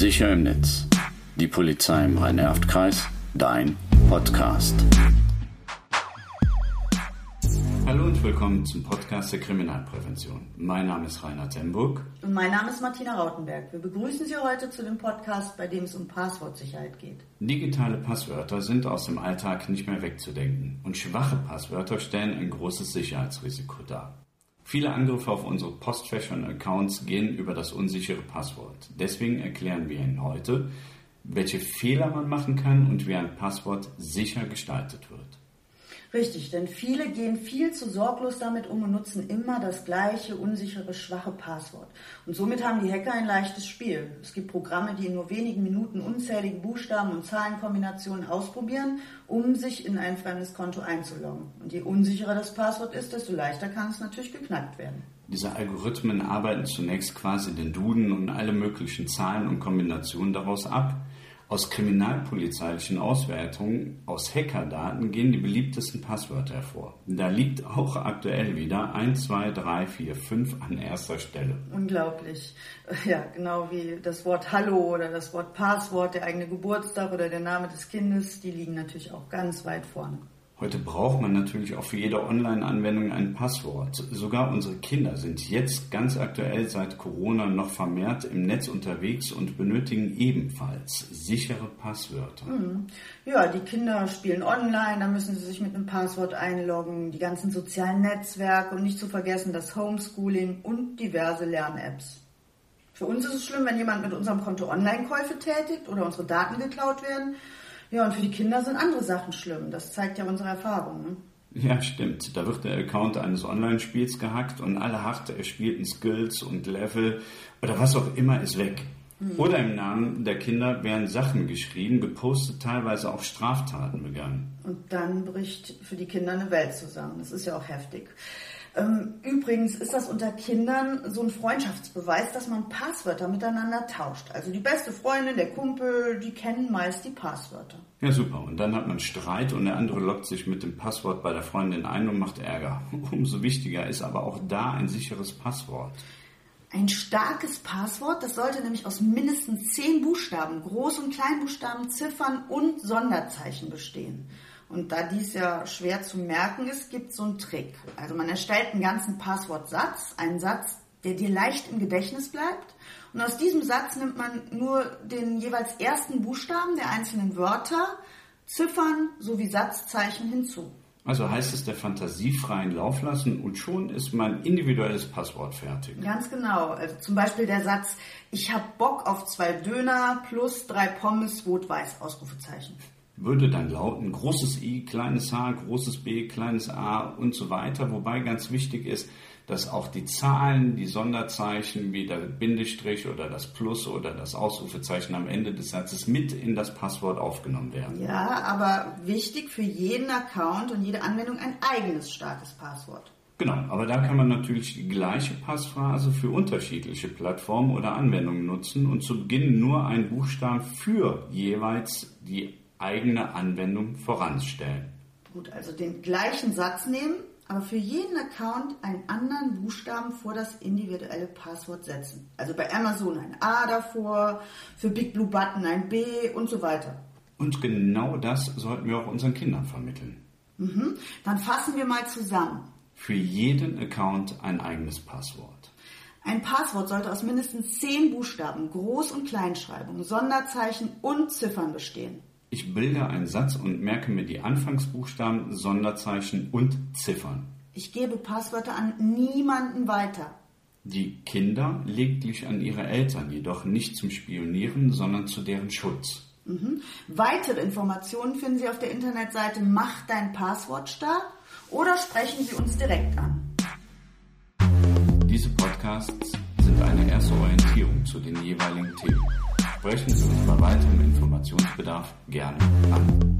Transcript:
Sicher im Netz. Die Polizei im Rhein-Erft-Kreis. Dein Podcast. Hallo und willkommen zum Podcast der Kriminalprävention. Mein Name ist Rainer Temburg. Und mein Name ist Martina Rautenberg. Wir begrüßen Sie heute zu dem Podcast, bei dem es um Passwortsicherheit geht. Digitale Passwörter sind aus dem Alltag nicht mehr wegzudenken. Und schwache Passwörter stellen ein großes Sicherheitsrisiko dar. Viele Angriffe auf unsere Postfächer und Accounts gehen über das unsichere Passwort. Deswegen erklären wir Ihnen heute, welche Fehler man machen kann und wie ein Passwort sicher gestaltet wird. Richtig, denn viele gehen viel zu sorglos damit um und nutzen immer das gleiche, unsichere, schwache Passwort. Und somit haben die Hacker ein leichtes Spiel. Es gibt Programme, die in nur wenigen Minuten unzählige Buchstaben und Zahlenkombinationen ausprobieren, um sich in ein fremdes Konto einzuloggen. Und je unsicherer das Passwort ist, desto leichter kann es natürlich geknackt werden. Diese Algorithmen arbeiten zunächst quasi den Duden und alle möglichen Zahlen und Kombinationen daraus ab aus kriminalpolizeilichen Auswertungen, aus Hackerdaten gehen die beliebtesten Passwörter hervor. Da liegt auch aktuell wieder 1, 2, 3, 4, 5 an erster Stelle. Unglaublich. Ja, genau wie das Wort Hallo oder das Wort Passwort, der eigene Geburtstag oder der Name des Kindes, die liegen natürlich auch ganz weit vorne. Heute braucht man natürlich auch für jede Online-Anwendung ein Passwort. Sogar unsere Kinder sind jetzt ganz aktuell seit Corona noch vermehrt im Netz unterwegs und benötigen ebenfalls sichere Passwörter. Mhm. Ja, die Kinder spielen online, da müssen sie sich mit einem Passwort einloggen, die ganzen sozialen Netzwerke und nicht zu vergessen das Homeschooling und diverse Lern-Apps. Für uns ist es schlimm, wenn jemand mit unserem Konto Online-Käufe tätigt oder unsere Daten geklaut werden. Ja, und für die Kinder sind andere Sachen schlimm. Das zeigt ja unsere Erfahrung. Ne? Ja, stimmt. Da wird der Account eines Online-Spiels gehackt und alle hart erspielten Skills und Level oder was auch immer ist weg. Mhm. Oder im Namen der Kinder werden Sachen geschrieben, gepostet, teilweise auch Straftaten begangen. Und dann bricht für die Kinder eine Welt zusammen. Das ist ja auch heftig. Ähm, übrigens ist das unter Kindern so ein Freundschaftsbeweis, dass man Passwörter miteinander tauscht. Also die beste Freundin, der Kumpel, die kennen meist die Passwörter. Ja, super. Und dann hat man Streit und der andere lockt sich mit dem Passwort bei der Freundin ein und macht Ärger. Umso wichtiger ist aber auch da ein sicheres Passwort. Ein starkes Passwort, das sollte nämlich aus mindestens zehn Buchstaben, Groß- und Kleinbuchstaben, Ziffern und Sonderzeichen bestehen. Und da dies ja schwer zu merken ist, gibt es so einen Trick. Also man erstellt einen ganzen Passwortsatz, einen Satz, der dir leicht im Gedächtnis bleibt. Und aus diesem Satz nimmt man nur den jeweils ersten Buchstaben der einzelnen Wörter, Ziffern sowie Satzzeichen hinzu. Also heißt es der Fantasie freien Lauf lassen und schon ist mein individuelles Passwort fertig. Ganz genau. Also zum Beispiel der Satz, ich hab Bock auf zwei Döner plus drei Pommes rot-weiß, Ausrufezeichen würde dann lauten großes I, kleines h, großes b, kleines a und so weiter. Wobei ganz wichtig ist, dass auch die Zahlen, die Sonderzeichen wie der Bindestrich oder das Plus oder das Ausrufezeichen am Ende des Satzes mit in das Passwort aufgenommen werden. Ja, aber wichtig für jeden Account und jede Anwendung ein eigenes starkes Passwort. Genau, aber da kann man natürlich die gleiche Passphrase für unterschiedliche Plattformen oder Anwendungen nutzen und zu Beginn nur einen Buchstaben für jeweils die eigene Anwendung voranstellen. Gut, also den gleichen Satz nehmen, aber für jeden Account einen anderen Buchstaben vor das individuelle Passwort setzen. Also bei Amazon ein A davor, für Big Blue Button ein B und so weiter. Und genau das sollten wir auch unseren Kindern vermitteln. Mhm. Dann fassen wir mal zusammen. Für jeden Account ein eigenes Passwort. Ein Passwort sollte aus mindestens zehn Buchstaben, Groß- und Kleinschreibung, Sonderzeichen und Ziffern bestehen. Ich bilde einen Satz und merke mir die Anfangsbuchstaben, Sonderzeichen und Ziffern. Ich gebe Passwörter an niemanden weiter. Die Kinder lediglich an ihre Eltern, jedoch nicht zum Spionieren, sondern zu deren Schutz. Mhm. Weitere Informationen finden Sie auf der Internetseite Mach dein Passwort stark oder sprechen Sie uns direkt an. Diese Podcasts sind eine erste Orientierung zu den jeweiligen Themen. Sprechen Sie uns bei weiterem Informationsbedarf gerne an.